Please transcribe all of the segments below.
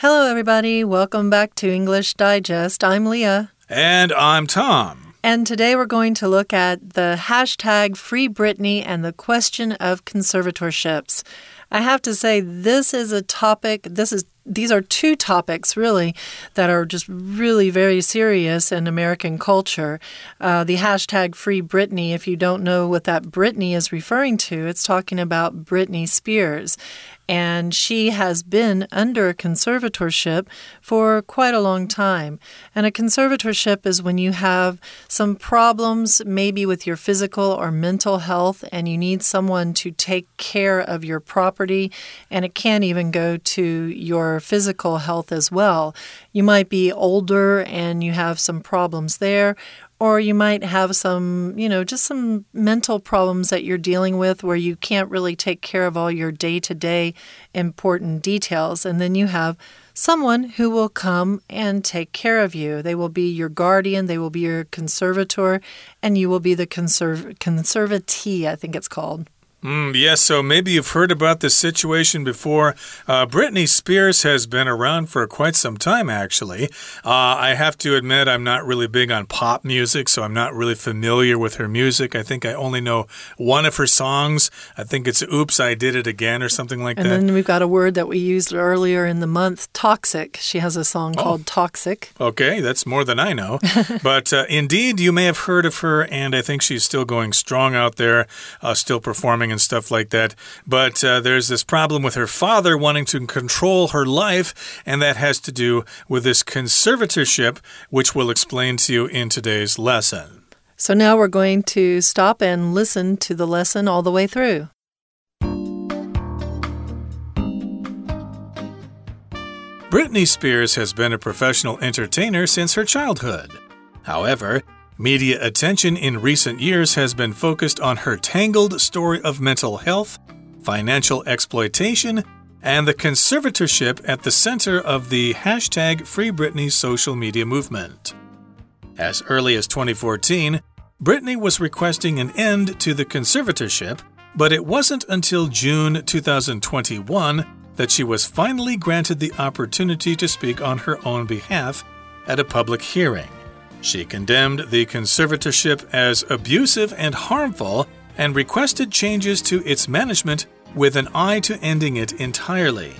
Hello, everybody. Welcome back to English Digest. I'm Leah. And I'm Tom. And today we're going to look at the hashtag Free Britney and the question of conservatorships. I have to say, this is a topic, this is these are two topics really that are just really very serious in American culture. Uh, the hashtag Free Britney, if you don't know what that Britney is referring to, it's talking about Britney Spears and she has been under a conservatorship for quite a long time. And a conservatorship is when you have some problems, maybe with your physical or mental health, and you need someone to take care of your property, and it can even go to your physical health as well. You might be older and you have some problems there, or you might have some, you know, just some mental problems that you're dealing with where you can't really take care of all your day to day important details. And then you have someone who will come and take care of you. They will be your guardian, they will be your conservator, and you will be the conserv- conservatee, I think it's called. Mm, yes, so maybe you've heard about this situation before. Uh, Britney Spears has been around for quite some time, actually. Uh, I have to admit, I'm not really big on pop music, so I'm not really familiar with her music. I think I only know one of her songs. I think it's Oops, I Did It Again or something like and that. And then we've got a word that we used earlier in the month Toxic. She has a song oh. called Toxic. Okay, that's more than I know. but uh, indeed, you may have heard of her, and I think she's still going strong out there, uh, still performing and stuff like that. But uh, there's this problem with her father wanting to control her life, and that has to do with this conservatorship, which we'll explain to you in today's lesson. So now we're going to stop and listen to the lesson all the way through. Britney Spears has been a professional entertainer since her childhood. However, Media attention in recent years has been focused on her tangled story of mental health, financial exploitation, and the conservatorship at the center of the hashtag Free Britney social media movement. As early as 2014, Britney was requesting an end to the conservatorship, but it wasn't until June 2021 that she was finally granted the opportunity to speak on her own behalf at a public hearing. She condemned the conservatorship as abusive and harmful and requested changes to its management with an eye to ending it entirely.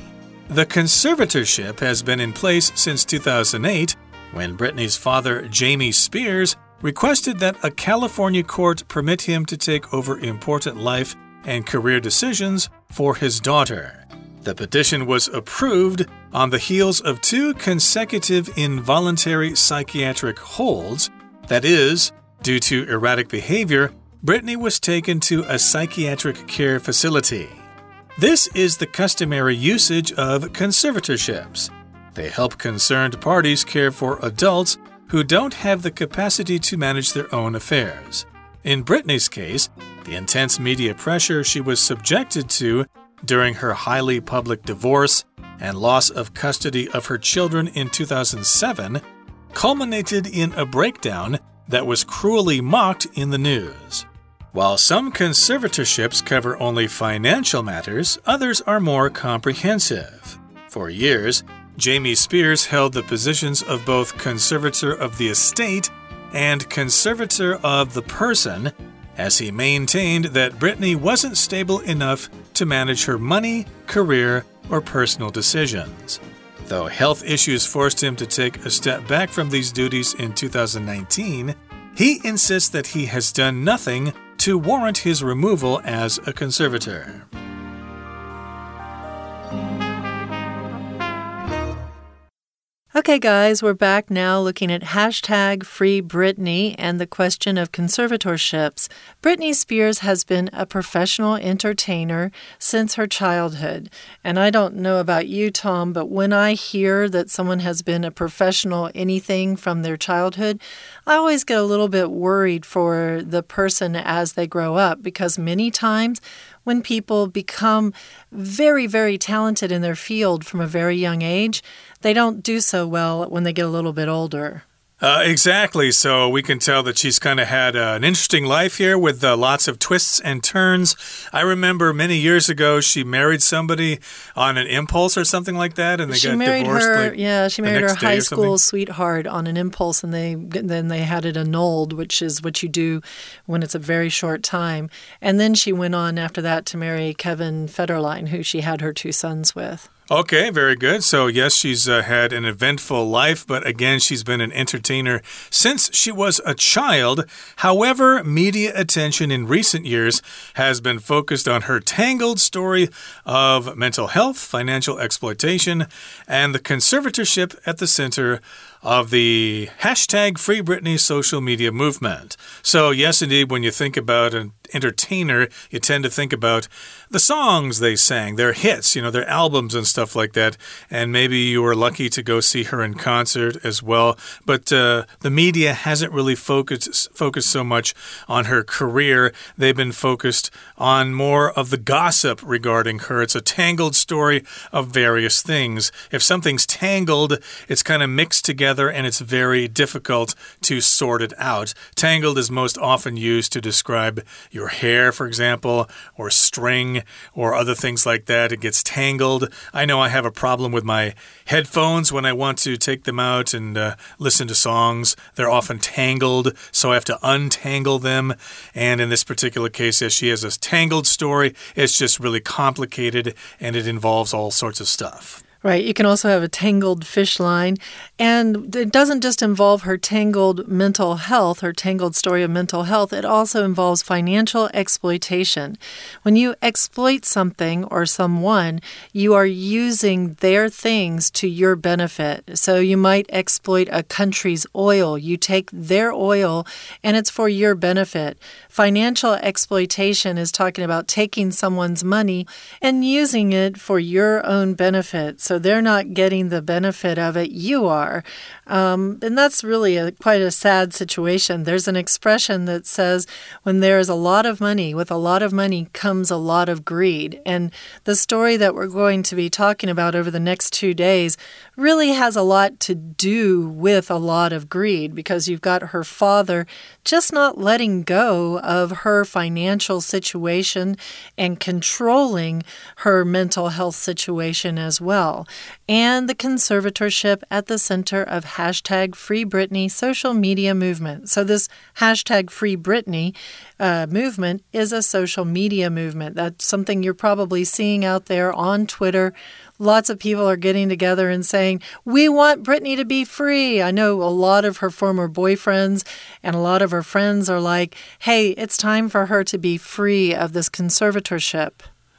The conservatorship has been in place since 2008 when Britney's father, Jamie Spears, requested that a California court permit him to take over important life and career decisions for his daughter. The petition was approved on the heels of two consecutive involuntary psychiatric holds. That is, due to erratic behavior, Britney was taken to a psychiatric care facility. This is the customary usage of conservatorships. They help concerned parties care for adults who don't have the capacity to manage their own affairs. In Britney's case, the intense media pressure she was subjected to during her highly public divorce and loss of custody of her children in 2007 culminated in a breakdown that was cruelly mocked in the news. While some conservatorships cover only financial matters, others are more comprehensive. For years, Jamie Spears held the positions of both conservator of the estate and conservator of the person as he maintained that Britney wasn't stable enough to manage her money, career, or personal decisions. Though health issues forced him to take a step back from these duties in 2019, he insists that he has done nothing to warrant his removal as a conservator. Okay, guys, we're back now looking at hashtag Free Britney and the question of conservatorships. Britney Spears has been a professional entertainer since her childhood. And I don't know about you, Tom, but when I hear that someone has been a professional anything from their childhood, I always get a little bit worried for the person as they grow up because many times when people become very, very talented in their field from a very young age, they don't do so well when they get a little bit older. Uh, exactly. So we can tell that she's kind of had uh, an interesting life here with uh, lots of twists and turns. I remember many years ago she married somebody on an impulse or something like that, and they she got married divorced. Her, like, yeah, she married her high school sweetheart on an impulse, and they then they had it annulled, which is what you do when it's a very short time. And then she went on after that to marry Kevin Federline, who she had her two sons with. Okay, very good. So, yes, she's uh, had an eventful life, but again, she's been an entertainer since she was a child. However, media attention in recent years has been focused on her tangled story of mental health, financial exploitation, and the conservatorship at the center of the hashtag Free Britney social media movement. So, yes, indeed, when you think about an entertainer, you tend to think about the songs they sang, their hits, you know, their albums and stuff like that. And maybe you were lucky to go see her in concert as well. But uh, the media hasn't really focused focused so much on her career. They've been focused on more of the gossip regarding her. It's a tangled story of various things. If something's tangled, it's kind of mixed together and it's very difficult to sort it out. Tangled is most often used to describe your hair, for example, or string, or other things like that. It gets tangled. I know I have a problem with my headphones when I want to take them out and uh, listen to songs. They're often tangled, so I have to untangle them. And in this particular case, as she has a tangled story, it's just really complicated and it involves all sorts of stuff. Right. You can also have a tangled fish line. And it doesn't just involve her tangled mental health, her tangled story of mental health, it also involves financial exploitation. When you exploit something or someone, you are using their things to your benefit. So you might exploit a country's oil. You take their oil and it's for your benefit. Financial exploitation is talking about taking someone's money and using it for your own benefit. So they're not getting the benefit of it, you are. Um, and that's really a, quite a sad situation. There's an expression that says when there is a lot of money, with a lot of money comes a lot of greed. And the story that we're going to be talking about over the next two days really has a lot to do with a lot of greed because you've got her father just not letting go of her financial situation and controlling her mental health situation as well, and the conservatorship at the center of hashtag Free Britney social media movement. So, this hashtag Free Britney uh, movement is a social media movement. That's something you're probably seeing out there on Twitter lots of people are getting together and saying, We want Britney to be free. I know a lot of her former boyfriends and a lot of her friends are like, Hey, it's time for her to be free of this conservatorship.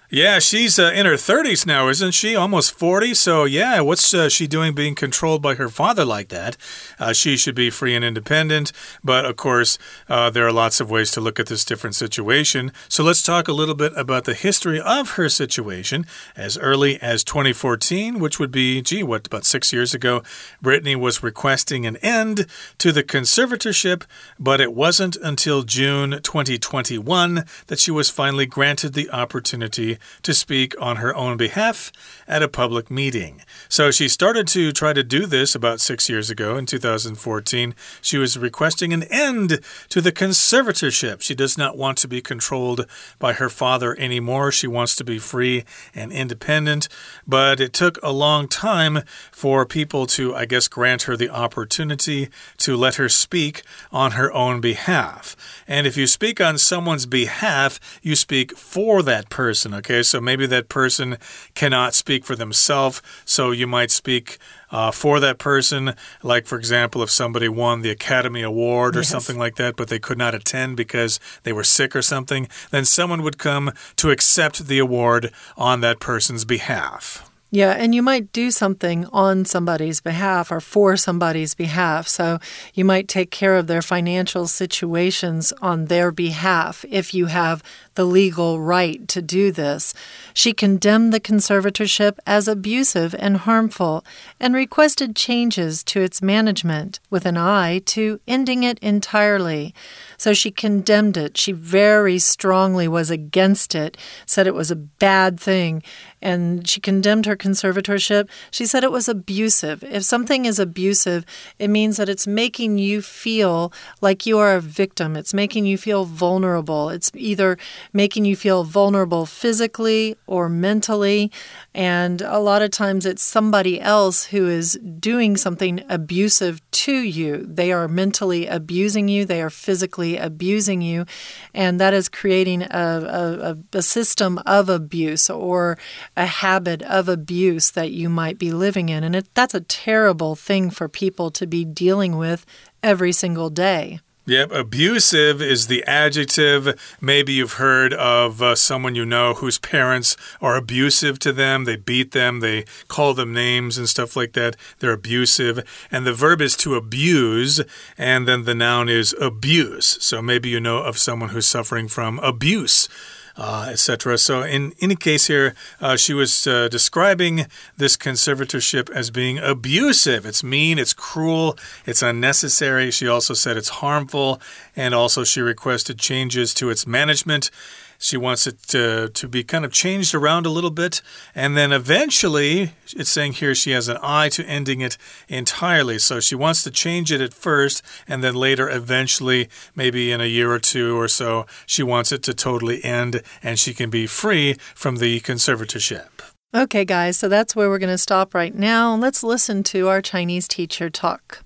Yeah, she's uh, in her 30s now, isn't she? Almost 40. So, yeah, what's uh, she doing being controlled by her father like that? Uh, she should be free and independent. But, of course, uh, there are lots of ways to look at this different situation. So, let's talk a little bit about the history of her situation. As early as 2014, which would be, gee, what, about six years ago, Britney was requesting an end to the conservatorship, but it wasn't until June 2021 that she was finally granted the opportunity to speak on her own behalf at a public meeting. So she started to try to do this about six years ago in 2014. She was requesting an end to the conservatorship. She does not want to be controlled by her father anymore. She wants to be free and independent. But it took a long time for people to, I guess, grant her the opportunity to let her speak on her own behalf. And if you speak on someone's behalf, you speak for that person, okay? So maybe that person cannot speak for themselves, so you might speak uh, for that person. Like, for example, if somebody won the Academy Award or yes. something like that, but they could not attend because they were sick or something, then someone would come to accept the award on that person's behalf. Yeah, and you might do something on somebody's behalf or for somebody's behalf. So you might take care of their financial situations on their behalf if you have the legal right to do this. She condemned the conservatorship as abusive and harmful and requested changes to its management with an eye to ending it entirely. So she condemned it. She very strongly was against it, said it was a bad thing. and she condemned her conservatorship. She said it was abusive. If something is abusive, it means that it's making you feel like you are a victim. It's making you feel vulnerable. It's either making you feel vulnerable physically or mentally. And a lot of times it's somebody else who is doing something abusive to you. They are mentally abusing you, they are physically abusing you. And that is creating a, a, a system of abuse or a habit of abuse that you might be living in. And it, that's a terrible thing for people to be dealing with every single day. Yep, abusive is the adjective. Maybe you've heard of uh, someone you know whose parents are abusive to them. They beat them, they call them names and stuff like that. They're abusive. And the verb is to abuse, and then the noun is abuse. So maybe you know of someone who's suffering from abuse uh, etc. So, in any case, here uh, she was uh, describing this conservatorship as being abusive. It's mean, it's cruel, it's unnecessary. She also said it's harmful, and also she requested changes to its management. She wants it to, to be kind of changed around a little bit. And then eventually, it's saying here she has an eye to ending it entirely. So she wants to change it at first, and then later, eventually, maybe in a year or two or so, she wants it to totally end and she can be free from the conservatorship. Okay, guys, so that's where we're going to stop right now. Let's listen to our Chinese teacher talk.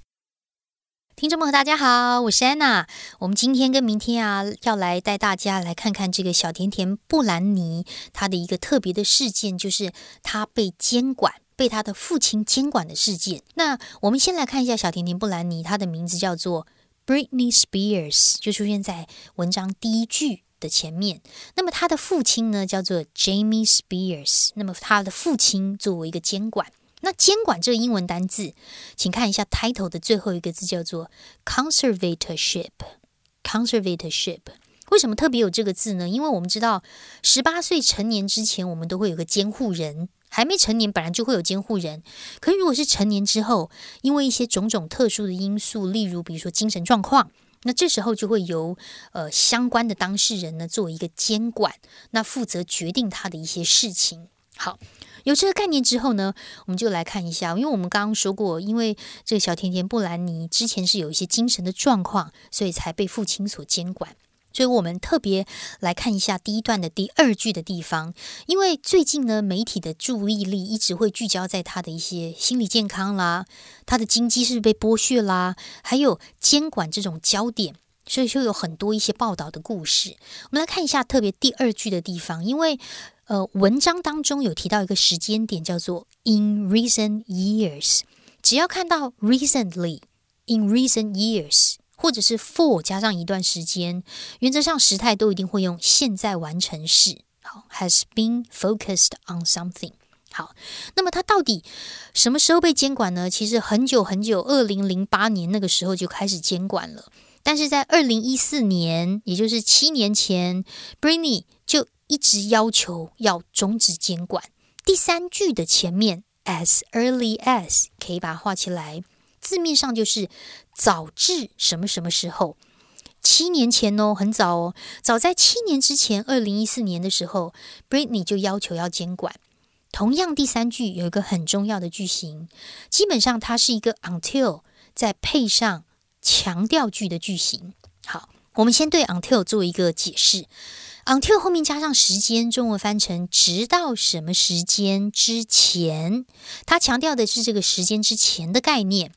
听众朋友，大家好，我是安娜。我们今天跟明天啊，要来带大家来看看这个小甜甜布兰妮她的一个特别的事件，就是她被监管，被她的父亲监管的事件。那我们先来看一下小甜甜布兰妮，她的名字叫做 Britney Spears，就出现在文章第一句的前面。那么她的父亲呢，叫做 Jamie Spears。那么她的父亲作为一个监管。那监管这个英文单字，请看一下 title 的最后一个字叫做 conservatorship。conservatorship 为什么特别有这个字呢？因为我们知道，十八岁成年之前，我们都会有个监护人；还没成年，本来就会有监护人。可是如果是成年之后，因为一些种种特殊的因素，例如比如说精神状况，那这时候就会由呃相关的当事人呢作为一个监管，那负责决定他的一些事情。好。有这个概念之后呢，我们就来看一下，因为我们刚刚说过，因为这个小甜甜布兰妮之前是有一些精神的状况，所以才被父亲所监管。所以我们特别来看一下第一段的第二句的地方，因为最近呢，媒体的注意力一直会聚焦在他的一些心理健康啦，他的经济是是被剥削啦，还有监管这种焦点，所以就有很多一些报道的故事。我们来看一下特别第二句的地方，因为。呃，文章当中有提到一个时间点，叫做 in recent years。只要看到 recently、in recent years，或者是 for 加上一段时间，原则上时态都一定会用现在完成式。好，has been focused on something。好，那么它到底什么时候被监管呢？其实很久很久，二零零八年那个时候就开始监管了。但是在二零一四年，也就是七年前，Britney 一直要求要终止监管。第三句的前面 as early as 可以把它画起来，字面上就是早至什么什么时候？七年前哦，很早哦，早在七年之前，二零一四年的时候，Britney 就要求要监管。同样，第三句有一个很重要的句型，基本上它是一个 until 再配上强调句的句型。好，我们先对 until 做一个解释。Until 后面加上时间，中文翻成直到什么时间之前，它强调的是这个时间之前的概念。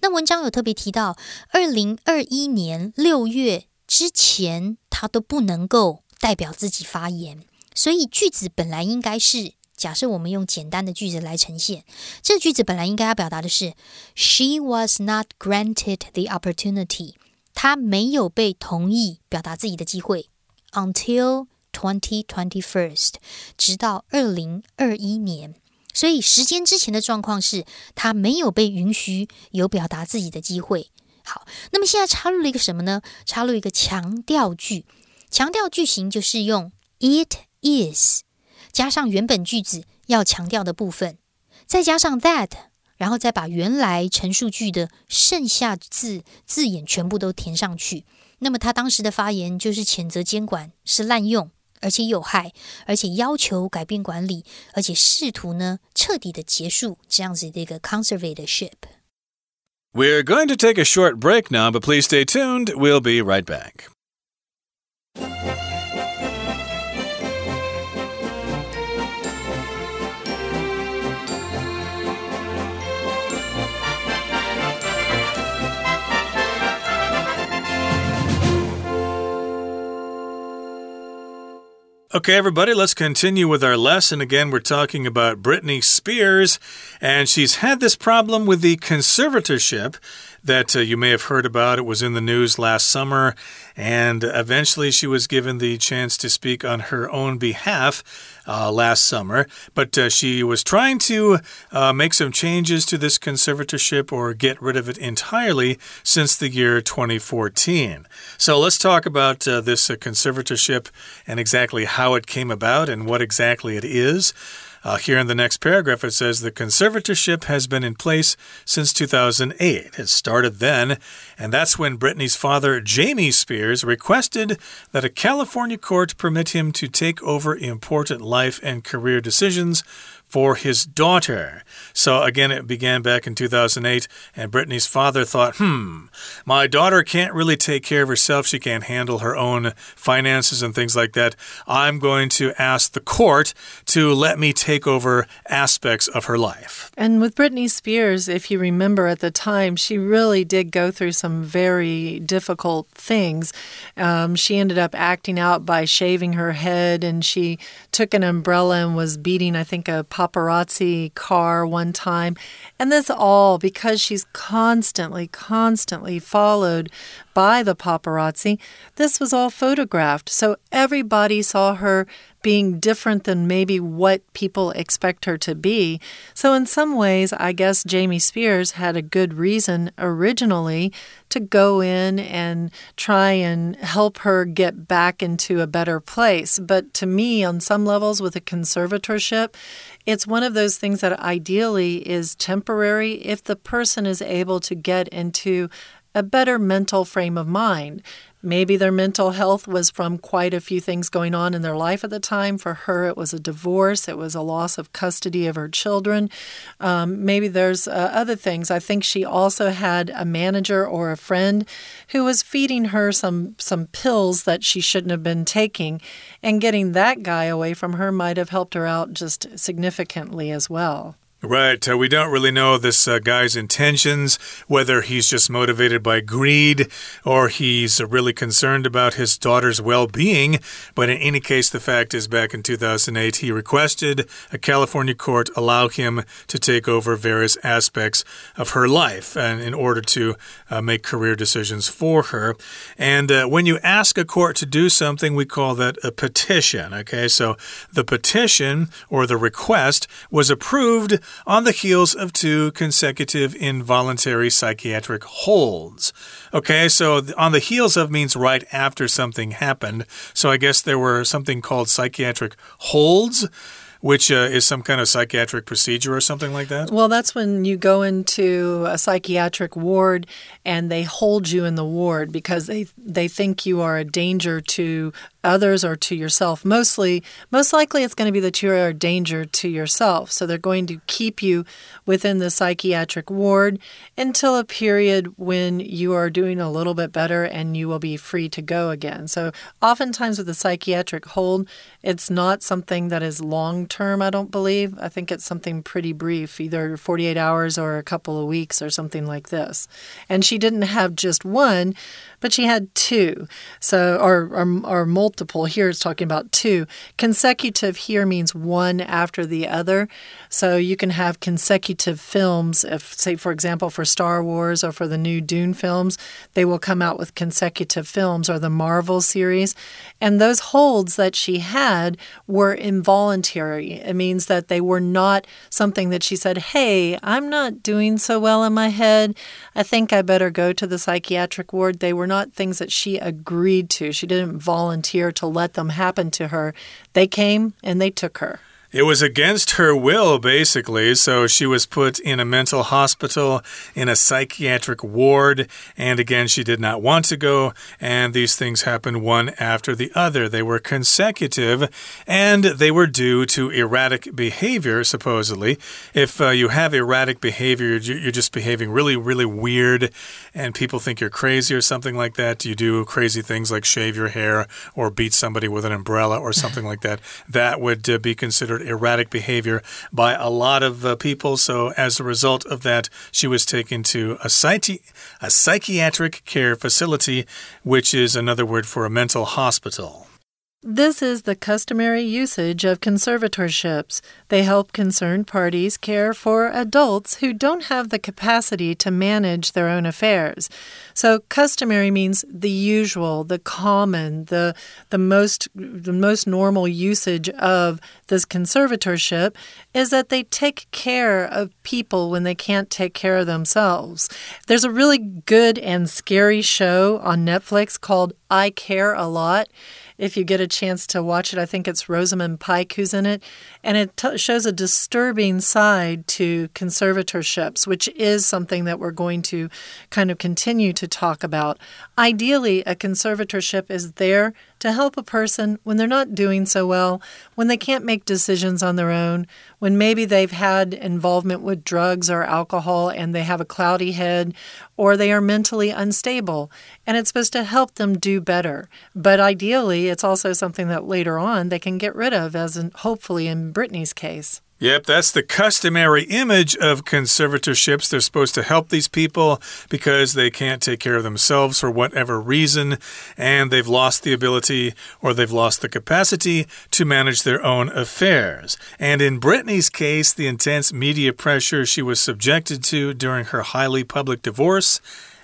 那文章有特别提到，二零二一年六月之前，它都不能够代表自己发言。所以句子本来应该是，假设我们用简单的句子来呈现，这句子本来应该要表达的是，She was not granted the opportunity，她没有被同意表达自己的机会。Until twenty twenty first，直到二零二一年，所以时间之前的状况是，他没有被允许有表达自己的机会。好，那么现在插入了一个什么呢？插入一个强调句，强调句型就是用 it is 加上原本句子要强调的部分，再加上 that，然后再把原来陈述句的剩下字字眼全部都填上去。那么他当时的发言就是谴责监管是滥用， 而且有害，而且要求改变管理，而且试图呢彻底的结束这样子的一个 conservatorship。We're going to take a short break now, but please stay tuned. We'll be right back. Okay, everybody, let's continue with our lesson. Again, we're talking about Britney Spears, and she's had this problem with the conservatorship that uh, you may have heard about. It was in the news last summer, and eventually she was given the chance to speak on her own behalf uh, last summer. But uh, she was trying to uh, make some changes to this conservatorship or get rid of it entirely since the year 2014. So let's talk about uh, this uh, conservatorship and exactly how it came about and what exactly it is. Uh, here in the next paragraph, it says the conservatorship has been in place since 2008. It started then, and that's when Britney's father, Jamie Spears, requested that a California court permit him to take over important life and career decisions for his daughter. So again, it began back in 2008, and Britney's father thought, hmm, my daughter can't really take care of herself. She can't handle her own finances and things like that. I'm going to ask the court to let me take over aspects of her life. And with Britney Spears, if you remember at the time, she really did go through some very difficult things. Um, she ended up acting out by shaving her head, and she took an umbrella and was beating, I think, a paparazzi car one time. And this all because she's constantly, constantly followed by the paparazzi. This was all photographed. So everybody saw her being different than maybe what people expect her to be. So, in some ways, I guess Jamie Spears had a good reason originally to go in and try and help her get back into a better place. But to me, on some levels, with a conservatorship, it's one of those things that ideally is temporary if the person is able to get into a better mental frame of mind. Maybe their mental health was from quite a few things going on in their life at the time. For her, it was a divorce, it was a loss of custody of her children. Um, maybe there's uh, other things. I think she also had a manager or a friend who was feeding her some, some pills that she shouldn't have been taking. And getting that guy away from her might have helped her out just significantly as well. Right. Uh, we don't really know this uh, guy's intentions, whether he's just motivated by greed or he's uh, really concerned about his daughter's well being. But in any case, the fact is, back in 2008, he requested a California court allow him to take over various aspects of her life and in order to uh, make career decisions for her. And uh, when you ask a court to do something, we call that a petition. Okay. So the petition or the request was approved on the heels of two consecutive involuntary psychiatric holds. Okay, so on the heels of means right after something happened. So I guess there were something called psychiatric holds which uh, is some kind of psychiatric procedure or something like that? Well, that's when you go into a psychiatric ward and they hold you in the ward because they they think you are a danger to others or to yourself. Mostly, most likely, it's going to be that you are a danger to yourself. So they're going to keep you within the psychiatric ward until a period when you are doing a little bit better and you will be free to go again. So oftentimes with the psychiatric hold, it's not something that is long term, I don't believe. I think it's something pretty brief, either 48 hours or a couple of weeks or something like this. And she didn't have just one but she had two. So, or, or, or multiple. Here it's talking about two. Consecutive here means one after the other. So you can have consecutive films. If, say, for example, for Star Wars or for the new Dune films, they will come out with consecutive films or the Marvel series. And those holds that she had were involuntary. It means that they were not something that she said, Hey, I'm not doing so well in my head. I think I better go to the psychiatric ward. They were not things that she agreed to. She didn't volunteer to let them happen to her. They came and they took her. It was against her will, basically. So she was put in a mental hospital, in a psychiatric ward. And again, she did not want to go. And these things happened one after the other. They were consecutive and they were due to erratic behavior, supposedly. If uh, you have erratic behavior, you're just behaving really, really weird, and people think you're crazy or something like that. You do crazy things like shave your hair or beat somebody with an umbrella or something like that. That would uh, be considered erratic behavior by a lot of uh, people. So, as a result of that, she was taken to a, psychi a psychiatric care facility, which is another word for a mental hospital. This is the customary usage of conservatorships. They help concerned parties care for adults who don't have the capacity to manage their own affairs. So customary means the usual, the common, the the most the most normal usage of this conservatorship is that they take care of people when they can't take care of themselves. There's a really good and scary show on Netflix called I Care a Lot if you get a chance to watch it. I think it's Rosamund Pike who's in it. And it shows a disturbing side to conservatorships, which is something that we're going to kind of continue to talk about. Ideally, a conservatorship is there to help a person when they're not doing so well, when they can't make decisions on their own, when maybe they've had involvement with drugs or alcohol and they have a cloudy head, or they are mentally unstable. And it's supposed to help them do better. But ideally, it's also something that later on they can get rid of, as in, hopefully in Britney's case. Yep, that's the customary image of conservatorships. They're supposed to help these people because they can't take care of themselves for whatever reason, and they've lost the ability or they've lost the capacity to manage their own affairs. And in Britney's case, the intense media pressure she was subjected to during her highly public divorce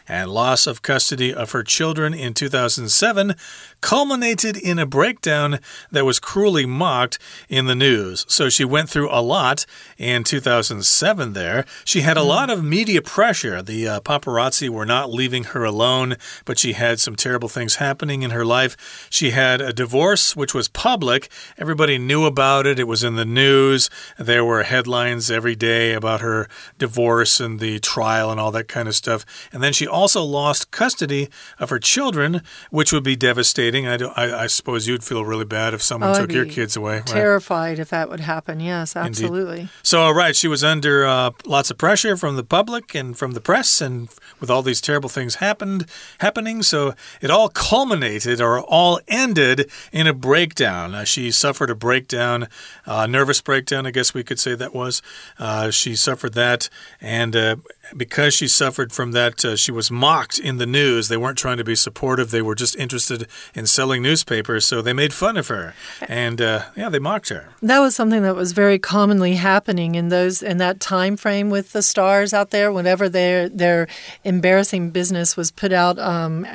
and loss of custody of her children in 2007 culminated in a breakdown that was cruelly mocked in the news. So she went through a lot in 2007 there. She had a mm. lot of media pressure. The uh, paparazzi were not leaving her alone, but she had some terrible things happening in her life. She had a divorce, which was public. Everybody knew about it, it was in the news. There were headlines every day about her divorce and the trial and all that kind of stuff. And then she also lost custody of her children, which would be devastating. I, I, I suppose you'd feel really bad if someone oh, took your kids away. Terrified right? if that would happen. Yes, absolutely. Indeed. So, right, she was under uh, lots of pressure from the public and from the press, and with all these terrible things happened happening. So it all culminated or all ended in a breakdown. Uh, she suffered a breakdown, uh, nervous breakdown, I guess we could say that was. Uh, she suffered that, and uh, because she suffered from that, uh, she was mocked in the news. They weren't trying to be supportive, they were just interested in selling newspapers, so they made fun of her. And uh, yeah, they mocked her. That was something that was very commonly happening in those in that time frame with the stars out there. Whenever their their embarrassing business was put out, um,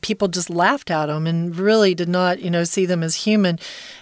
people just laughed at them and really did not, you know, see them as human.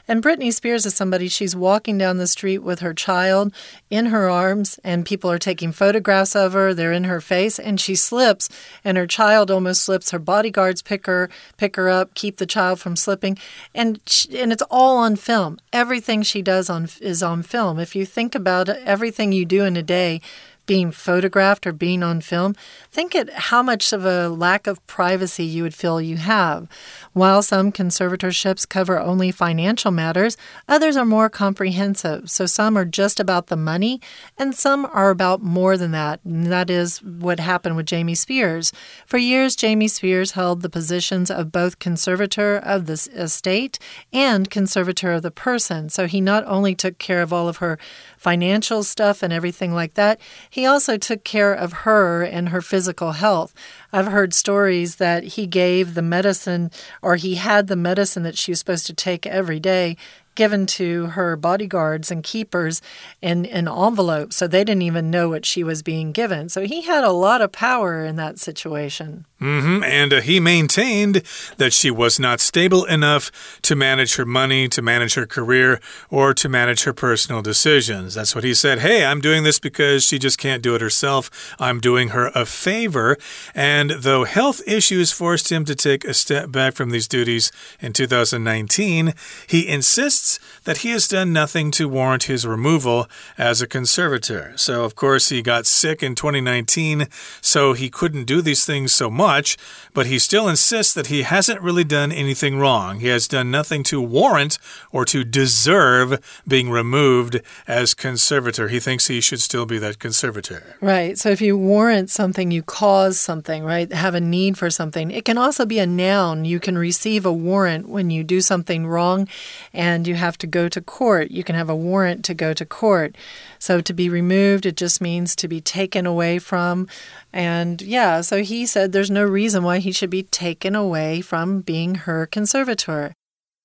And Britney Spears is somebody, she's walking down the street with her child in her arms, and people are taking photographs of her. They're in her face, and she slips, and her child almost slips. Her bodyguards pick her, pick her up, keep the child from slipping, and she, and it's all on film. Everything she does on is on film. If you think about everything you do in a day being photographed or being on film, think at how much of a lack of privacy you would feel you have. While some conservatorships cover only financial matters, others are more comprehensive. So some are just about the money, and some are about more than that. And that is what happened with Jamie Spears. For years, Jamie Spears held the positions of both conservator of the estate and conservator of the person. So he not only took care of all of her financial stuff and everything like that, he also took care of her and her physical health. I've heard stories that he gave the medicine or he had the medicine that she was supposed to take every day given to her bodyguards and keepers in an envelope, so they didn't even know what she was being given. So he had a lot of power in that situation. Mm -hmm. And uh, he maintained that she was not stable enough to manage her money, to manage her career, or to manage her personal decisions. That's what he said. Hey, I'm doing this because she just can't do it herself. I'm doing her a favor. And though health issues forced him to take a step back from these duties in 2019, he insists insists that he has done nothing to warrant his removal as a conservator. So, of course, he got sick in 2019, so he couldn't do these things so much, but he still insists that he hasn't really done anything wrong. He has done nothing to warrant or to deserve being removed as conservator. He thinks he should still be that conservator. Right. So if you warrant something, you cause something, right? Have a need for something. It can also be a noun. You can receive a warrant when you do something wrong and you have to go to court. You can have a warrant to go to court. So to be removed, it just means to be taken away from. And yeah, so he said there's no reason why he should be taken away from being her conservator.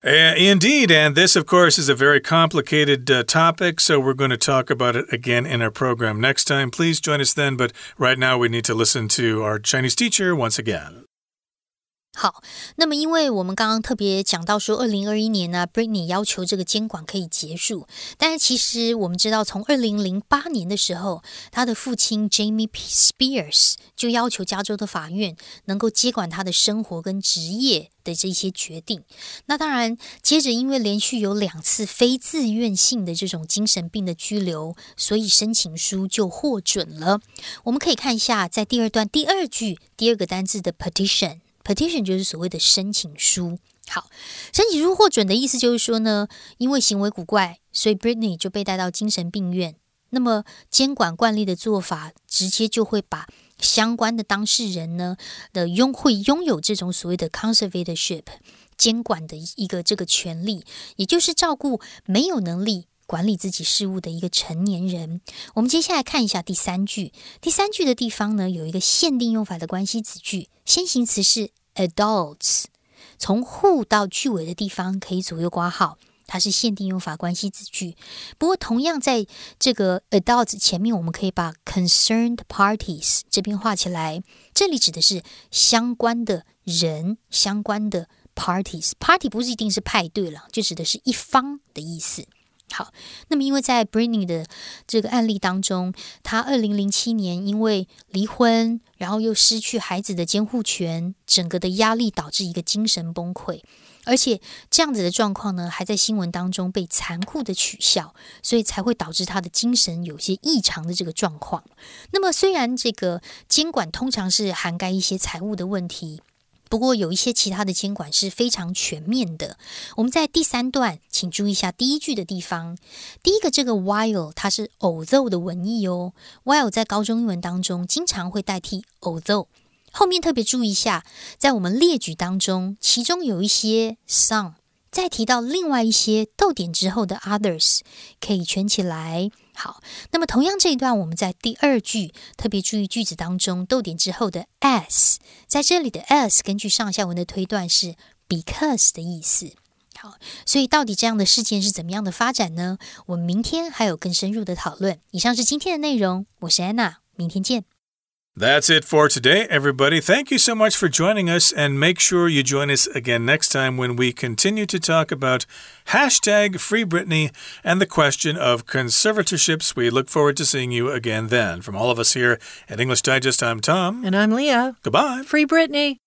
Uh, indeed, and this, of course, is a very complicated uh, topic, so we're going to talk about it again in our program next time. Please join us then, but right now we need to listen to our Chinese teacher once again. 好，那么因为我们刚刚特别讲到说，二零二一年呢，Britney 要求这个监管可以结束，但是其实我们知道，从二零零八年的时候，他的父亲 Jamie Spears 就要求加州的法院能够接管他的生活跟职业的这些决定。那当然，接着因为连续有两次非自愿性的这种精神病的拘留，所以申请书就获准了。我们可以看一下，在第二段第二句第二个单字的 petition。Petition 就是所谓的申请书。好，申请书获准的意思就是说呢，因为行为古怪，所以 Britney 就被带到精神病院。那么监管惯例的做法，直接就会把相关的当事人呢的拥会拥有这种所谓的 conservatorship 监管的一个这个权利，也就是照顾没有能力管理自己事务的一个成年人。我们接下来看一下第三句，第三句的地方呢有一个限定用法的关系子句，先行词是。Adults 从 who 到句尾的地方可以左右挂号，它是限定用法关系子句。不过，同样在这个 adults 前面，我们可以把 concerned parties 这边画起来。这里指的是相关的人、相关的 parties。Party 不是一定是派对了，就指的是一方的意思。好，那么因为在 Britney 的这个案例当中，他二零零七年因为离婚，然后又失去孩子的监护权，整个的压力导致一个精神崩溃，而且这样子的状况呢，还在新闻当中被残酷的取笑，所以才会导致他的精神有些异常的这个状况。那么虽然这个监管通常是涵盖一些财务的问题。不过有一些其他的监管是非常全面的。我们在第三段，请注意一下第一句的地方。第一个这个 while 它是 although 的文意哦。while 在高中英文当中经常会代替 although。后面特别注意一下，在我们列举当中，其中有一些 some。再提到另外一些逗点之后的 others 可以圈起来。好，那么同样这一段我们在第二句特别注意句子当中逗点之后的 s，在这里的 s 根据上下文的推断是 because 的意思。好，所以到底这样的事件是怎么样的发展呢？我们明天还有更深入的讨论。以上是今天的内容，我是安娜，明天见。That's it for today, everybody. Thank you so much for joining us, and make sure you join us again next time when we continue to talk about hashtag Free Britney and the question of conservatorships. We look forward to seeing you again then. From all of us here at English Digest, I'm Tom. And I'm Leah. Goodbye. Free Britney.